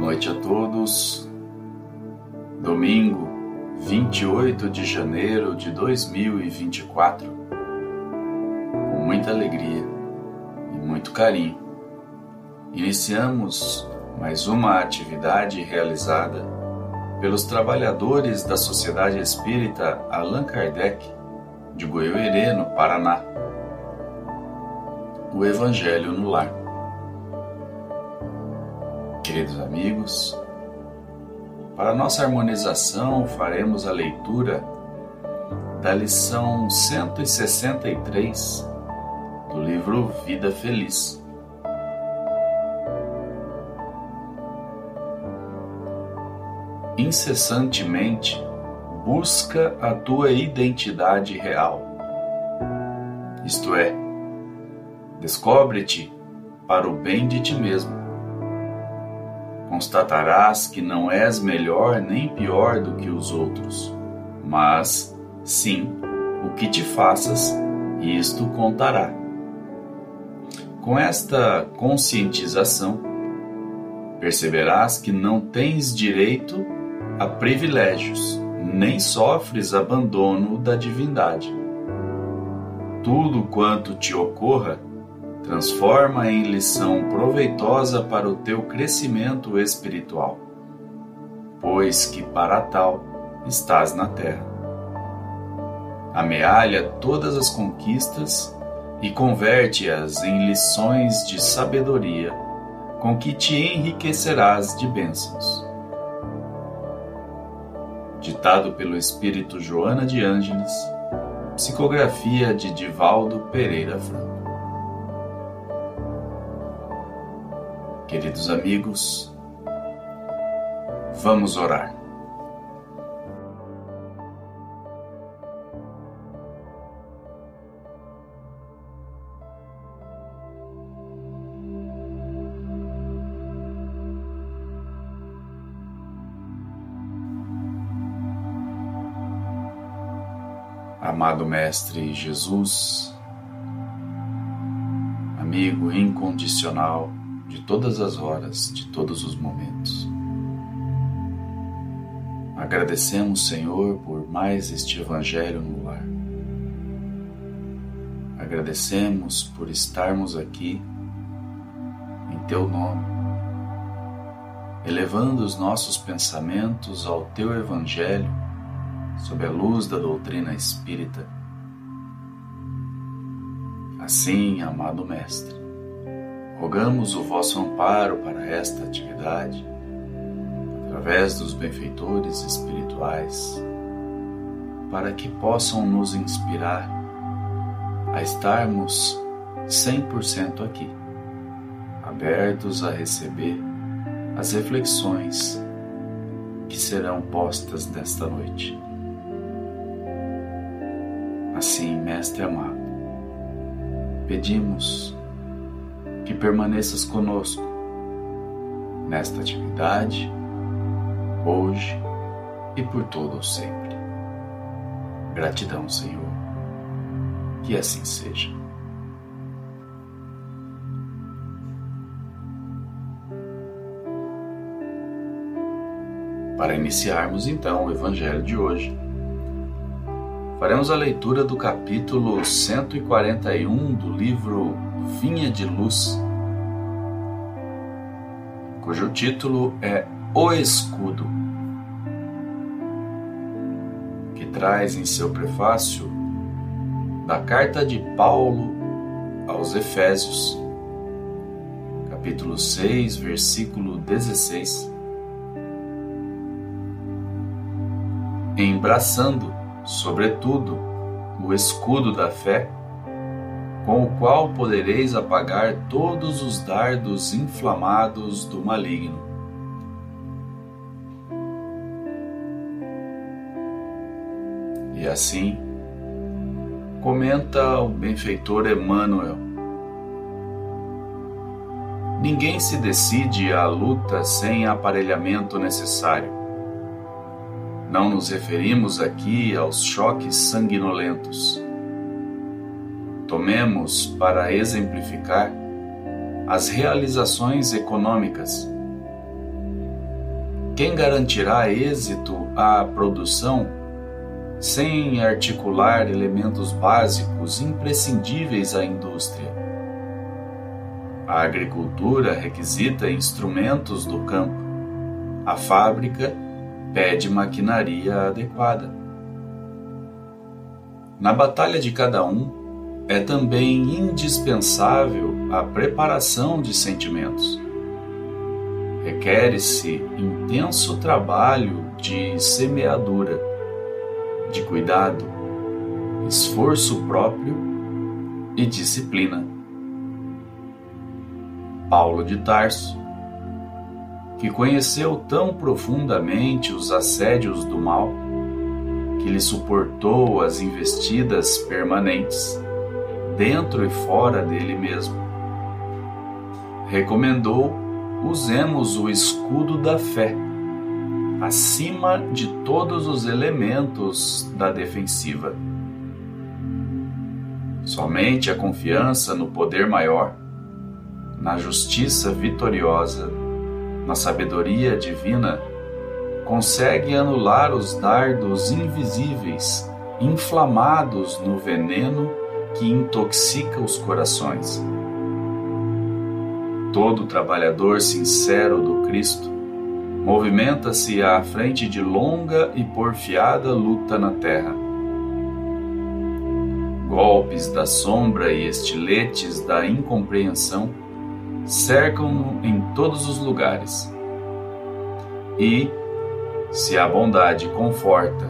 Noite a todos. Domingo, 28 de janeiro de 2024. Com muita alegria e muito carinho, iniciamos mais uma atividade realizada pelos trabalhadores da Sociedade Espírita Allan Kardec de Goiôerê, no Paraná. O Evangelho no Lar. Queridos amigos, para nossa harmonização faremos a leitura da lição 163 do livro Vida Feliz. Incessantemente busca a tua identidade real, isto é, descobre-te para o bem de ti mesmo constatarás que não és melhor nem pior do que os outros, mas, sim, o que te faças, isto contará. Com esta conscientização, perceberás que não tens direito a privilégios, nem sofres abandono da divindade. Tudo quanto te ocorra transforma em lição proveitosa para o teu crescimento espiritual, pois que para tal estás na terra. Amealha todas as conquistas e converte-as em lições de sabedoria, com que te enriquecerás de bênçãos. Ditado pelo espírito Joana de Ângeles, psicografia de Divaldo Pereira Franco. Queridos amigos, vamos orar. Amado Mestre Jesus, amigo incondicional, de todas as horas, de todos os momentos. Agradecemos, Senhor, por mais este Evangelho no lar. Agradecemos por estarmos aqui em Teu nome, elevando os nossos pensamentos ao Teu Evangelho sob a luz da doutrina espírita. Assim, amado Mestre, Rogamos o vosso amparo para esta atividade, através dos benfeitores espirituais, para que possam nos inspirar a estarmos 100% aqui, abertos a receber as reflexões que serão postas nesta noite. Assim, Mestre amado, pedimos que permaneças conosco nesta atividade, hoje e por todo o sempre. Gratidão, Senhor. Que assim seja. Para iniciarmos então o Evangelho de hoje, faremos a leitura do capítulo 141 do livro Vinha de Luz, cujo título é O Escudo, que traz em seu prefácio da carta de Paulo aos Efésios, capítulo 6, versículo 16. Embraçando, sobretudo, o escudo da fé, com o qual podereis apagar todos os dardos inflamados do maligno. E assim, comenta o benfeitor Emmanuel, ninguém se decide à luta sem aparelhamento necessário. Não nos referimos aqui aos choques sanguinolentos Tomemos para exemplificar as realizações econômicas, Quem garantirá êxito à produção sem articular elementos básicos imprescindíveis à indústria? A agricultura requisita instrumentos do campo. A fábrica pede maquinaria adequada. Na batalha de cada um, é também indispensável a preparação de sentimentos. Requer-se intenso trabalho de semeadura, de cuidado, esforço próprio e disciplina. Paulo de Tarso, que conheceu tão profundamente os assédios do mal, que lhe suportou as investidas permanentes, dentro e fora dele mesmo. Recomendou usemos o escudo da fé, acima de todos os elementos da defensiva. Somente a confiança no poder maior, na justiça vitoriosa, na sabedoria divina, consegue anular os dardos invisíveis inflamados no veneno que intoxica os corações. Todo trabalhador sincero do Cristo movimenta-se à frente de longa e porfiada luta na terra. Golpes da sombra e estiletes da incompreensão cercam-no em todos os lugares. E, se a bondade conforta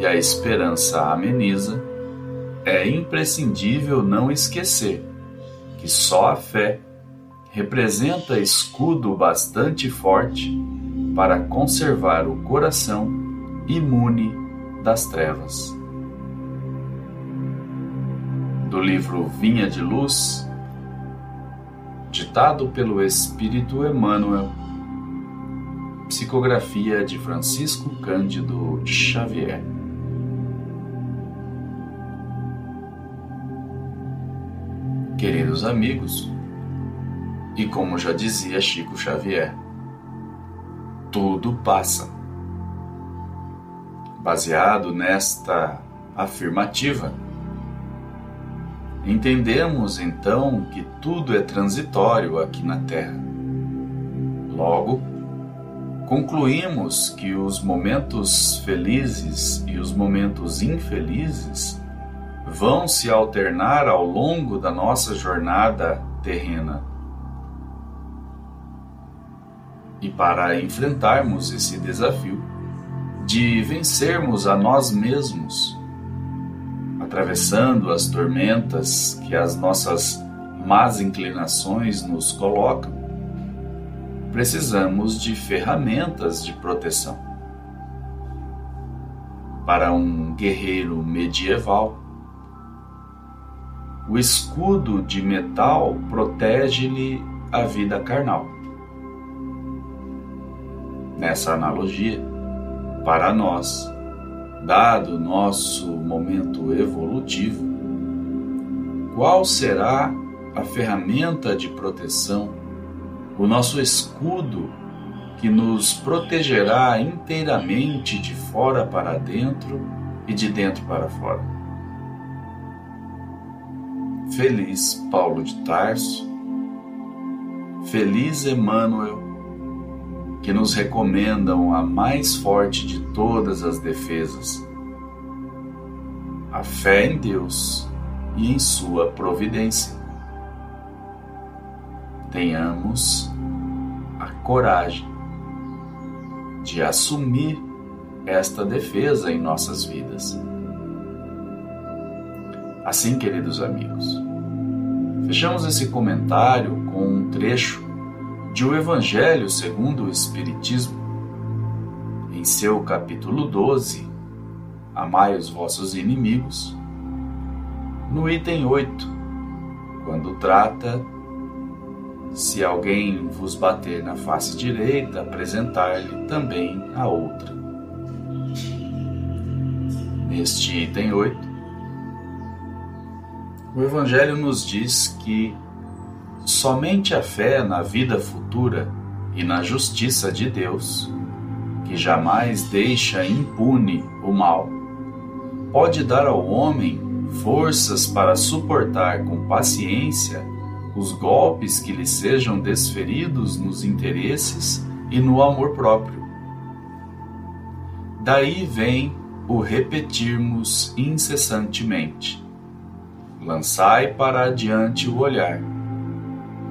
e a esperança ameniza, é imprescindível não esquecer que só a fé representa escudo bastante forte para conservar o coração imune das trevas. Do livro Vinha de Luz, ditado pelo Espírito Emmanuel Psicografia de Francisco Cândido Xavier. Queridos amigos, e como já dizia Chico Xavier, tudo passa. Baseado nesta afirmativa, entendemos então que tudo é transitório aqui na Terra. Logo, concluímos que os momentos felizes e os momentos infelizes vão se alternar ao longo da nossa jornada terrena. E para enfrentarmos esse desafio de vencermos a nós mesmos, atravessando as tormentas que as nossas más inclinações nos colocam, precisamos de ferramentas de proteção. Para um guerreiro medieval, o escudo de metal protege-lhe a vida carnal. Nessa analogia, para nós, dado nosso momento evolutivo, qual será a ferramenta de proteção o nosso escudo que nos protegerá inteiramente de fora para dentro e de dentro para fora. Feliz Paulo de Tarso, feliz Emmanuel, que nos recomendam a mais forte de todas as defesas, a fé em Deus e em Sua providência tenhamos a coragem de assumir esta defesa em nossas vidas. Assim, queridos amigos, fechamos esse comentário com um trecho de O Evangelho segundo o Espiritismo, em seu capítulo 12, Amai os vossos inimigos, no item 8, quando trata se alguém vos bater na face direita, apresentar-lhe também a outra. Neste item 8, o Evangelho nos diz que somente a fé na vida futura e na justiça de Deus que jamais deixa impune o mal, pode dar ao homem forças para suportar com paciência os golpes que lhe sejam desferidos nos interesses e no amor próprio. Daí vem o repetirmos incessantemente: lançai para adiante o olhar.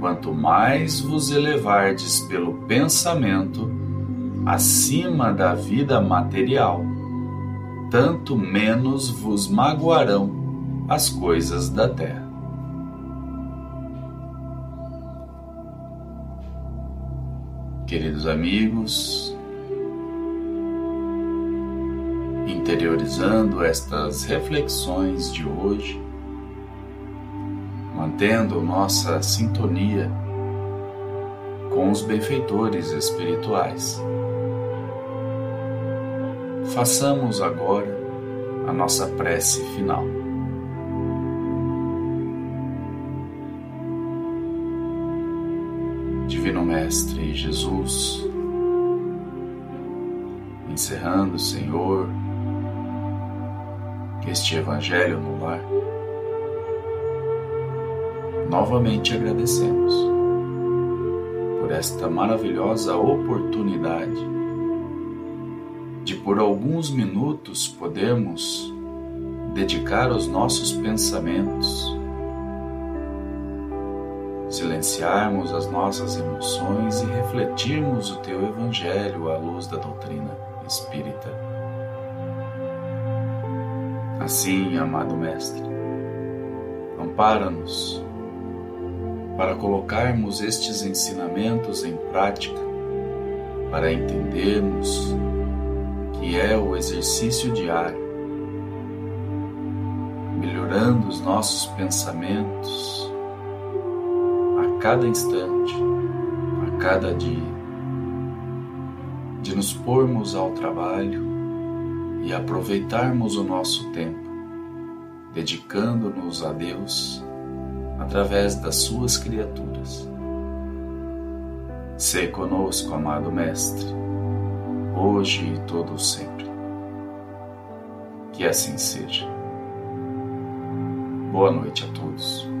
Quanto mais vos elevardes pelo pensamento acima da vida material, tanto menos vos magoarão as coisas da terra. Queridos amigos, interiorizando estas reflexões de hoje, mantendo nossa sintonia com os benfeitores espirituais. Façamos agora a nossa prece final. Divino Mestre Jesus, encerrando, Senhor, este Evangelho no lar, novamente agradecemos por esta maravilhosa oportunidade de por alguns minutos podermos dedicar os nossos pensamentos, silenciarmos as nossas emoções e refletirmos o teu Evangelho à luz da doutrina espírita. Assim, amado Mestre, ampara-nos para colocarmos estes ensinamentos em prática, para entendermos que é o exercício diário, melhorando os nossos pensamentos a cada instante, a cada dia, de nos pormos ao trabalho e aproveitarmos o nosso tempo, dedicando-nos a Deus através das Suas criaturas. Se conosco, amado Mestre, hoje e todo sempre. Que assim seja. Boa noite a todos.